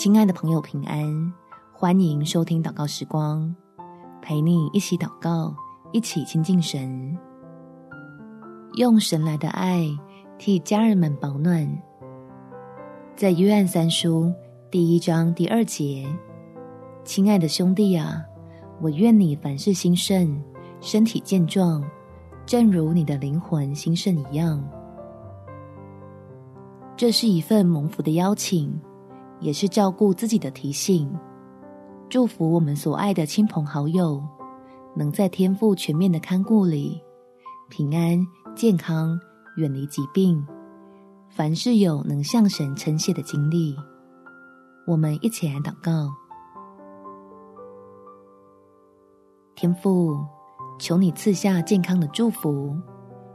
亲爱的朋友，平安！欢迎收听祷告时光，陪你一起祷告，一起亲近神，用神来的爱替家人们保暖。在约翰三书第一章第二节，亲爱的兄弟啊，我愿你凡事兴盛，身体健壮，正如你的灵魂兴盛一样。这是一份蒙福的邀请，也是照顾自己的提醒。祝福我们所爱的亲朋好友，能在天父全面的看顾里，平安健康，远离疾病，凡事有能向神称谢的经历。我们一起来祷告：天父，求你赐下健康的祝福，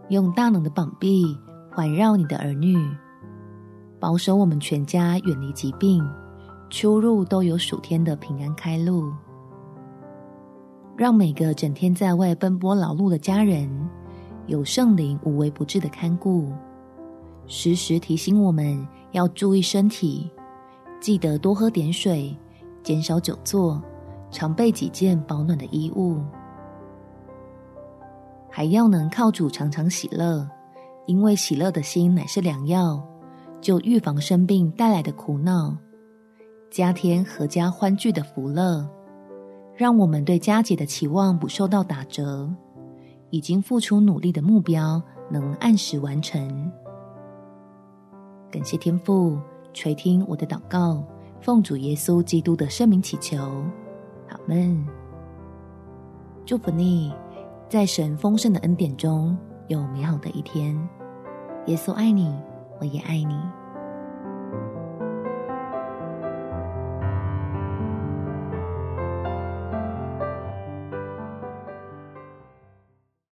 用大能的膀臂环绕你的儿女。保守我们全家远离疾病，出入都有属天的平安开路。让每个整天在外奔波劳碌的家人，有圣灵无微不至的看顾，时时提醒我们要注意身体，记得多喝点水，减少久坐，常备几件保暖的衣物，还要能靠主常常喜乐，因为喜乐的心乃是良药。就预防生病带来的苦恼，加添阖家欢聚的福乐，让我们对佳节的期望不受到打折，已经付出努力的目标能按时完成。感谢天父垂听我的祷告，奉主耶稣基督的圣名祈求，阿门。祝福你，在神丰盛的恩典中有美好的一天。耶稣爱你。我也爱你。